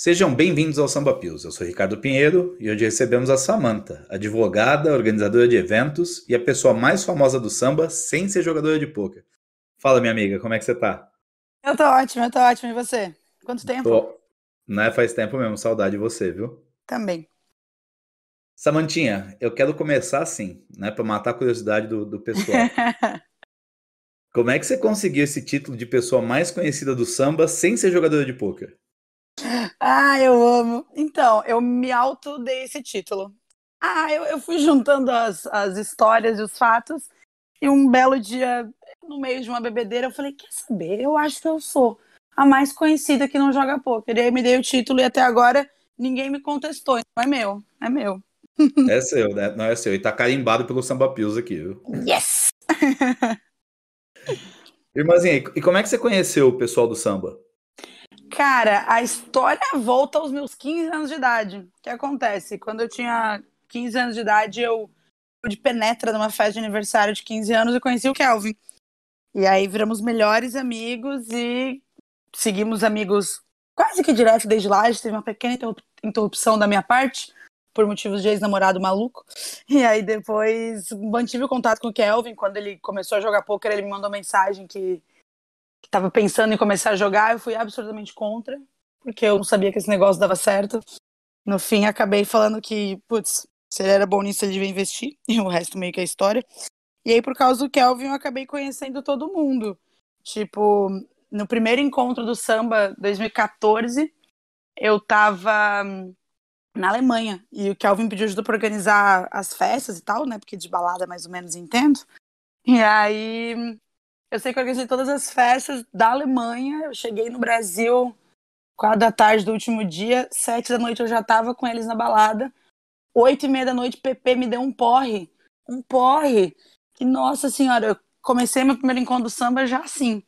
Sejam bem-vindos ao Samba Pills. Eu sou Ricardo Pinheiro e hoje recebemos a Samanta, advogada, organizadora de eventos e a pessoa mais famosa do samba sem ser jogadora de pôquer. Fala, minha amiga, como é que você tá? Eu tô ótimo, eu tô ótimo. E você? Quanto tempo? Tô... Não é faz tempo mesmo, saudade de você, viu? Também. Samantinha, eu quero começar assim, né, para matar a curiosidade do, do pessoal. como é que você conseguiu esse título de pessoa mais conhecida do samba sem ser jogadora de pôquer? Ah, eu amo. Então, eu me auto dei esse título. Ah, eu, eu fui juntando as, as histórias e os fatos, e um belo dia, no meio de uma bebedeira, eu falei: quer saber? Eu acho que eu sou a mais conhecida que não joga poker. E aí me dei o título e até agora ninguém me contestou. Então é meu, é meu. É seu, né? Não é seu. E tá carimbado pelo Samba Pills aqui, viu? Yes! Irmãzinha, e como é que você conheceu o pessoal do samba? Cara, a história volta aos meus 15 anos de idade. O que acontece? Quando eu tinha 15 anos de idade, eu de penetra numa festa de aniversário de 15 anos e conheci o Kelvin. E aí viramos melhores amigos e seguimos amigos quase que direto desde lá. Teve uma pequena interrupção da minha parte, por motivos de ex-namorado maluco. E aí depois mantive o contato com o Kelvin. Quando ele começou a jogar poker, ele me mandou mensagem que que estava pensando em começar a jogar, eu fui absolutamente contra, porque eu não sabia que esse negócio dava certo. No fim, acabei falando que, putz, se ele era bom nisso, ele devia investir, e o resto meio que é história. E aí, por causa do Kelvin, eu acabei conhecendo todo mundo. Tipo, no primeiro encontro do samba, 2014, eu tava na Alemanha, e o Kelvin pediu ajuda para organizar as festas e tal, né, porque de balada mais ou menos entendo. E aí eu sei que eu organizei todas as festas da Alemanha. Eu cheguei no Brasil quatro da tarde do último dia, sete da noite eu já tava com eles na balada. Oito e meia da noite, PP me deu um porre. Um porre. Que, nossa senhora, eu comecei meu primeiro encontro do samba já assim.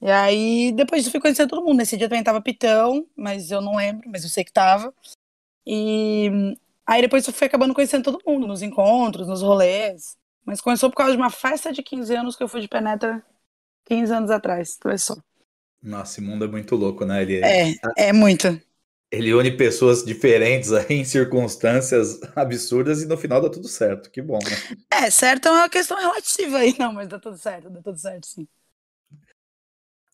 E aí, depois disso, fui conhecer todo mundo. Nesse dia também tava Pitão, mas eu não lembro, mas eu sei que tava. E aí depois eu fui acabando conhecendo todo mundo, nos encontros, nos rolês. Mas começou por causa de uma festa de 15 anos que eu fui de penetra 15 anos atrás. Começou. Nossa, esse mundo é muito louco, né? Ele, é, é muito. Ele une pessoas diferentes aí, em circunstâncias absurdas e no final dá tudo certo. Que bom, né? É, certo é uma questão relativa aí, não, mas dá tudo certo, dá tudo certo, sim.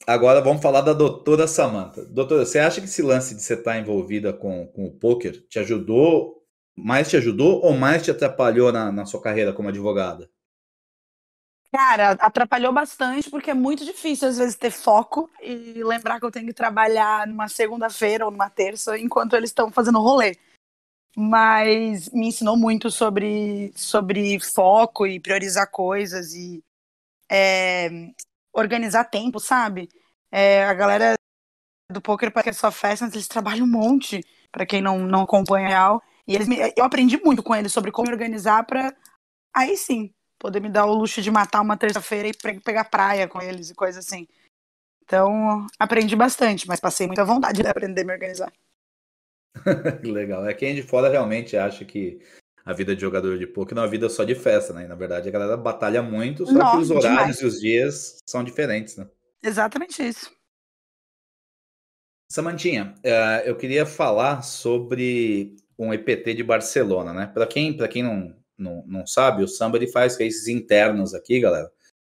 Agora vamos falar da doutora Samantha. Doutora, você acha que esse lance de você estar envolvida com, com o poker te ajudou mais te ajudou ou mais te atrapalhou na, na sua carreira como advogada? Cara, atrapalhou bastante porque é muito difícil às vezes ter foco e lembrar que eu tenho que trabalhar numa segunda-feira ou numa terça enquanto eles estão fazendo rolê. Mas me ensinou muito sobre, sobre foco e priorizar coisas e é, organizar tempo, sabe? É, a galera do poker para que é só festa, eles trabalham um monte, para quem não, não acompanha real. E eles me, eu aprendi muito com eles sobre como organizar para aí sim poder me dar o luxo de matar uma terça-feira e pegar praia com eles e coisa assim. Então, aprendi bastante, mas passei muita vontade de aprender a me organizar. Legal. É quem de fora realmente acha que a vida de jogador de poker não é uma vida só de festa, né? E, na verdade, a galera batalha muito, só Nossa, que os horários demais. e os dias são diferentes, né? Exatamente isso. Samantinha, uh, eu queria falar sobre um EPT de Barcelona, né? Para quem, para quem não, não, não sabe, o samba ele faz races internos aqui, galera.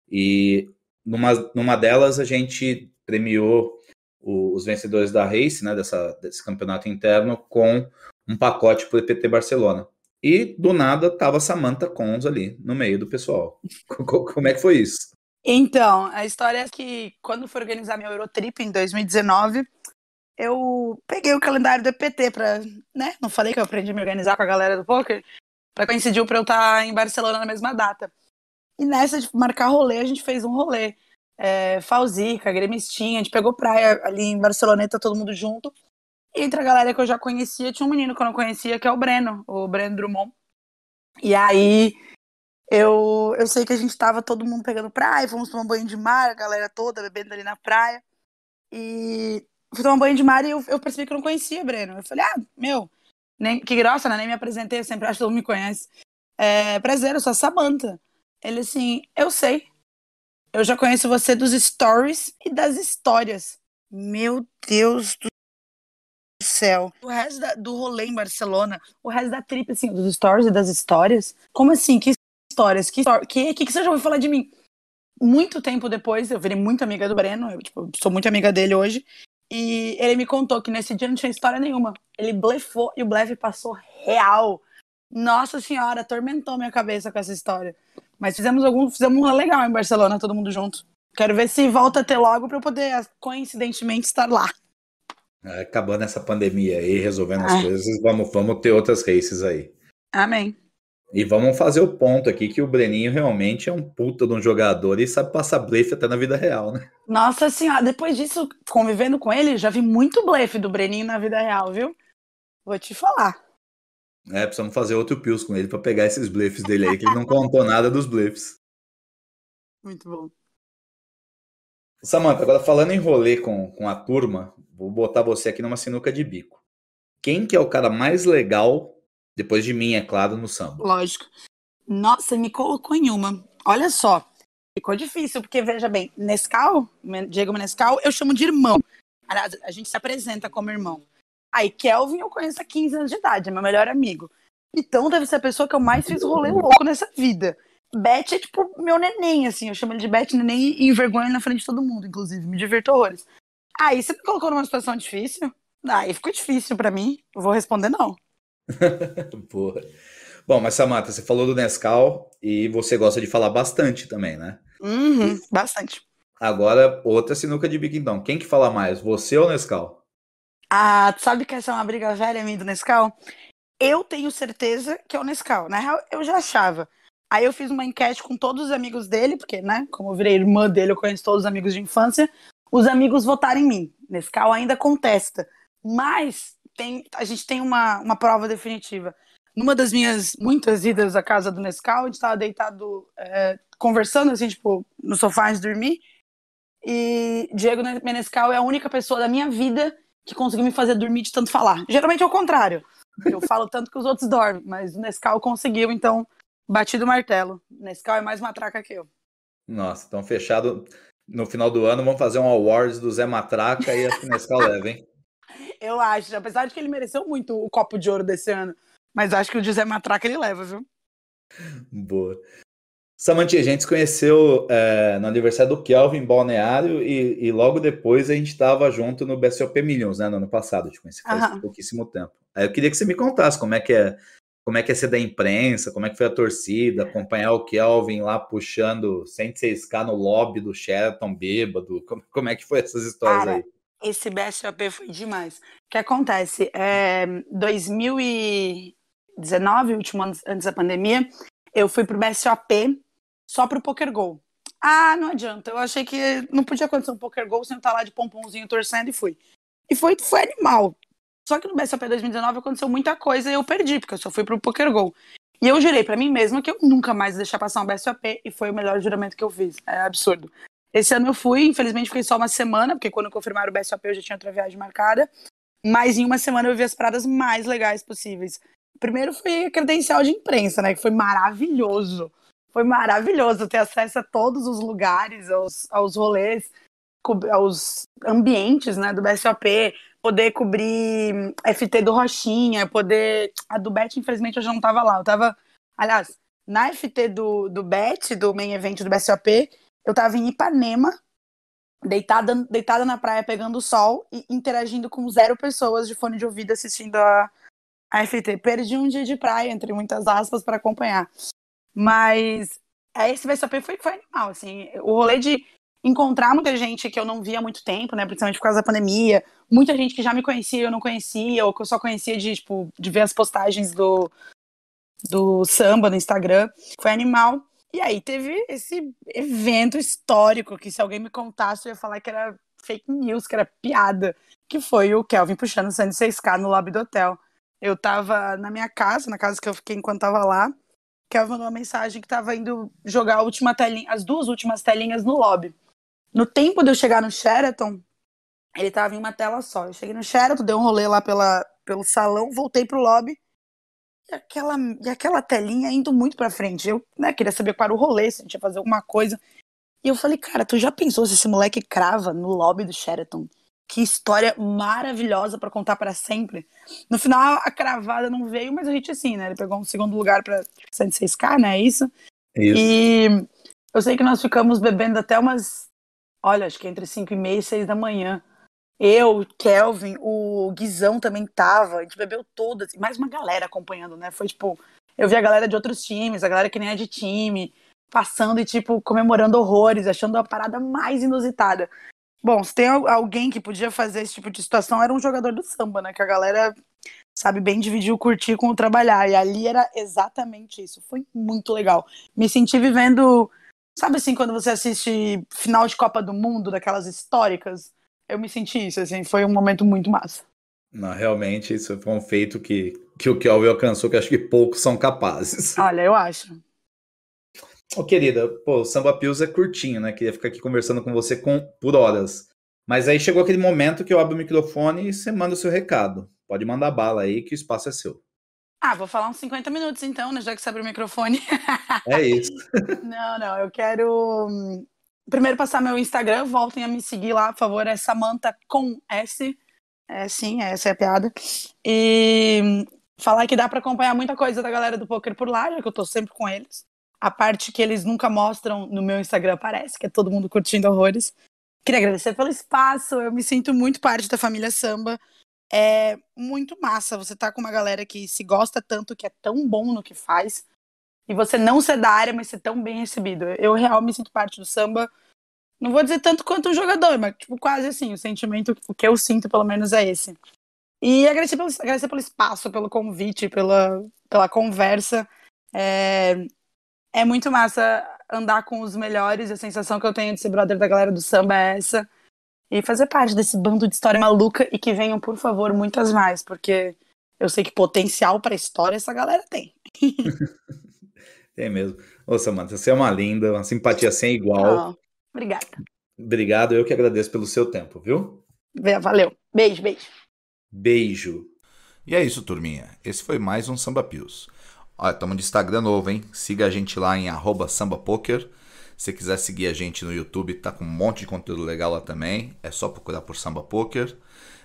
E numa, numa delas a gente premiou o, os vencedores da race, né? Dessa, desse campeonato interno com um pacote para o EPT Barcelona. E do nada tava Samantha Cons ali no meio do pessoal. Como é que foi isso? Então, a história é que quando fui organizar meu Eurotrip em 2019, eu peguei o calendário do EPT para, né? Não falei que eu aprendi a me organizar com a galera do poker, para coincidir para eu estar tá em Barcelona na mesma data. E nessa de marcar rolê, a gente fez um rolê. É, Falzica, Gremistinha, a gente pegou praia ali em Barceloneta, todo mundo junto. E entre a galera que eu já conhecia, tinha um menino que eu não conhecia, que é o Breno, o Breno Drummond. E aí eu, eu sei que a gente tava todo mundo pegando praia, fomos tomar um banho de mar, a galera toda bebendo ali na praia. E fui tomar um banho de mar e eu, eu percebi que eu não conhecia o Breno. Eu falei, ah, meu, nem, que grossa, né? Nem me apresentei, eu sempre acho que todo mundo me conhece. É, prazer, eu sou a Samantha. Ele assim, eu sei. Eu já conheço você dos stories e das histórias. Meu Deus do céu. O resto da, do rolê em Barcelona, o resto da trip, assim, dos stories e das histórias. Como assim? Que histórias? Que, que, que, que você já ouviu falar de mim? Muito tempo depois, eu virei muito amiga do Breno, eu tipo, sou muito amiga dele hoje. E ele me contou que nesse dia não tinha história nenhuma. Ele blefou e o blefe passou real. Nossa senhora, atormentou minha cabeça com essa história. Mas fizemos algum, fizemos um legal em Barcelona, todo mundo junto. Quero ver se volta a ter logo para eu poder, coincidentemente, estar lá. É, acabando essa pandemia aí, resolvendo as Ai. coisas, vamos, vamos ter outras races aí. Amém. E vamos fazer o ponto aqui que o Breninho realmente é um puta de um jogador e sabe passar blefe até na vida real, né? Nossa senhora, depois disso, convivendo com ele, já vi muito blefe do Breninho na vida real, viu? Vou te falar. É, precisamos fazer outro pills com ele para pegar esses blefes dele aí, que ele não contou nada dos blefes. Muito bom. Samanta, agora falando em rolê com, com a turma, vou botar você aqui numa sinuca de bico. Quem que é o cara mais legal, depois de mim, é claro, no samba? Lógico. Nossa, me colocou em uma. Olha só, ficou difícil, porque veja bem, Nescau, Diego Nescau, eu chamo de irmão. A gente se apresenta como irmão. Aí, Kelvin eu conheço há 15 anos de idade, é meu melhor amigo. Então deve ser a pessoa que eu mais fiz rolê louco nessa vida. Beth é tipo meu neném, assim. Eu chamo ele de Beth neném e envergonho na frente de todo mundo, inclusive. Me divirto horrores. Aí você me colocou numa situação difícil. Aí ficou difícil para mim. Eu vou responder não. Porra. Bom, mas Samantha, você falou do Nescau e você gosta de falar bastante também, né? Uhum, bastante. Agora, outra sinuca de bico, então. Quem que fala mais, você ou Nescau? Ah, sabe que essa é uma briga velha minha do Nescau? Eu tenho certeza que é o Nescau. Na real, eu já achava. Aí eu fiz uma enquete com todos os amigos dele, porque, né, como eu virei irmã dele, eu conheço todos os amigos de infância. Os amigos votaram em mim. Nescau ainda contesta. Mas tem, a gente tem uma, uma prova definitiva. Numa das minhas muitas idas à casa do Nescau, a gente estava deitado é, conversando, assim, tipo, no sofá antes de dormir. E Diego Menescal é a única pessoa da minha vida que conseguiu me fazer dormir de tanto falar. Geralmente é o contrário. Eu falo tanto que os outros dormem, mas o Nescau conseguiu, então Bati do martelo. Nescau é mais matraca que eu. Nossa, então fechado. No final do ano vamos fazer um awards do Zé Matraca e a Nescau leva, hein? Eu acho, apesar de que ele mereceu muito o copo de ouro desse ano. Mas acho que o Zé Matraca ele leva, viu? Boa. Samantia, a gente se conheceu é, no aniversário do Kelvin Balneário e, e, logo depois a gente estava junto no BSOP Millions, né, no ano passado, te conheci faz Aham. pouquíssimo tempo. Aí eu queria que você me contasse como é que é como é que é ser da imprensa, como é que foi a torcida, acompanhar o Kelvin lá puxando 106k no lobby do Sheraton bêbado, como, como é que foi essas histórias Cara, aí? Esse BSOP foi demais. O que acontece? É, 2019, último ano antes da pandemia, eu fui pro BSOP só pro Poker Go. Ah, não adianta. Eu achei que não podia acontecer um Poker Go sem estar lá de pomponzinho torcendo e fui. E foi, foi animal. Só que no BSOP 2019 aconteceu muita coisa e eu perdi, porque eu só fui pro Poker Go. E eu jurei para mim mesma que eu nunca mais deixar passar um BSOP e foi o melhor juramento que eu fiz. É absurdo. Esse ano eu fui, infelizmente fiquei só uma semana, porque quando confirmaram o BSOP eu já tinha outra viagem marcada. Mas em uma semana eu vi as paradas mais legais possíveis. Primeiro foi a credencial de imprensa, né? Que foi maravilhoso. Foi maravilhoso ter acesso a todos os lugares, aos, aos rolês, aos ambientes né, do BSOP, poder cobrir FT do Rochinha, poder. A do Bet, infelizmente, eu já não tava lá. Eu tava. Aliás, na FT do, do Bet, do main event do BSOP, eu tava em Ipanema, deitada, deitada na praia pegando sol e interagindo com zero pessoas de fone de ouvido assistindo a, a FT. Perdi um dia de praia, entre muitas aspas, para acompanhar. Mas esse BSOP foi, foi animal, assim. O rolê de encontrar muita gente que eu não via há muito tempo, né? Principalmente por causa da pandemia. Muita gente que já me conhecia, eu não conhecia, ou que eu só conhecia de, tipo, de ver as postagens do, do samba no Instagram. Foi animal. E aí teve esse evento histórico que se alguém me contasse, eu ia falar que era fake news, que era piada. Que foi o Kelvin puxando 106k no lobby do hotel. Eu tava na minha casa, na casa que eu fiquei enquanto tava lá. Kelvin mandou uma mensagem que tava indo jogar a última telinha, as duas últimas telinhas no lobby. No tempo de eu chegar no Sheraton, ele tava em uma tela só. Eu cheguei no Sheraton, dei um rolê lá pela, pelo salão, voltei pro lobby. E aquela, e aquela telinha indo muito pra frente. Eu né, queria saber qual era o rolê, se a gente ia fazer alguma coisa. E eu falei, cara, tu já pensou se esse moleque crava no lobby do Sheraton? que história maravilhosa para contar para sempre. No final, a cravada não veio, mas a gente assim, né? Ele pegou um segundo lugar para 106k, né? É isso? Isso. E eu sei que nós ficamos bebendo até umas. Olha, acho que entre 5 e meia e 6 da manhã. Eu, Kelvin, o Guizão também tava. A gente bebeu todas. E mais uma galera acompanhando, né? Foi tipo. Eu vi a galera de outros times, a galera que nem é de time, passando e, tipo, comemorando horrores, achando a parada mais inusitada. Bom, se tem alguém que podia fazer esse tipo de situação, era um jogador do samba, né? Que a galera sabe bem dividir o curtir com o trabalhar. E ali era exatamente isso. Foi muito legal. Me senti vivendo. Sabe assim, quando você assiste final de Copa do Mundo, daquelas históricas? Eu me senti isso, assim, foi um momento muito massa. Não, realmente, isso foi um feito que, que o Kelvin alcançou, que acho que poucos são capazes. Olha, eu acho. Ô, querida, pô, o Samba Pills é curtinho, né? Queria ficar aqui conversando com você com, por horas. Mas aí chegou aquele momento que eu abro o microfone e você manda o seu recado. Pode mandar bala aí, que o espaço é seu. Ah, vou falar uns 50 minutos então, né? Já que você abriu o microfone. É isso. não, não, eu quero hum, primeiro passar meu Instagram, voltem a me seguir lá, por favor, é Samantha com S. É sim, essa é a piada. E falar que dá para acompanhar muita coisa da galera do poker por lá, já que eu tô sempre com eles. A parte que eles nunca mostram no meu Instagram aparece, que é todo mundo curtindo horrores. Queria agradecer pelo espaço, eu me sinto muito parte da família samba. É muito massa você tá com uma galera que se gosta tanto, que é tão bom no que faz, e você não ser da área, mas ser tão bem recebido. Eu real me sinto parte do samba. Não vou dizer tanto quanto um jogador, mas tipo, quase assim, o sentimento, o que eu sinto pelo menos é esse. E agradecer pelo, agradecer pelo espaço, pelo convite, pela, pela conversa. É, é muito massa andar com os melhores. A sensação que eu tenho de ser brother da galera do samba é essa. E fazer parte desse bando de história maluca e que venham, por favor, muitas mais, porque eu sei que potencial para história essa galera tem. tem mesmo. Ô, Samanta, você é uma linda, uma simpatia sem igual. Oh, obrigada. Obrigado, eu que agradeço pelo seu tempo, viu? Valeu. Beijo, beijo. Beijo. E é isso, turminha. Esse foi mais um Samba Pios. Olha, estamos de Instagram novo, hein? Siga a gente lá em sambapoker. Se quiser seguir a gente no YouTube, tá com um monte de conteúdo legal lá também. É só procurar por Samba Poker.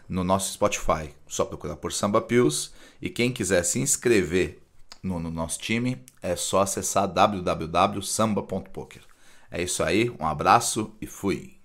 No nosso Spotify, só procurar por Samba Pills. E quem quiser se inscrever no, no nosso time, é só acessar www.samba.poker. É isso aí, um abraço e fui!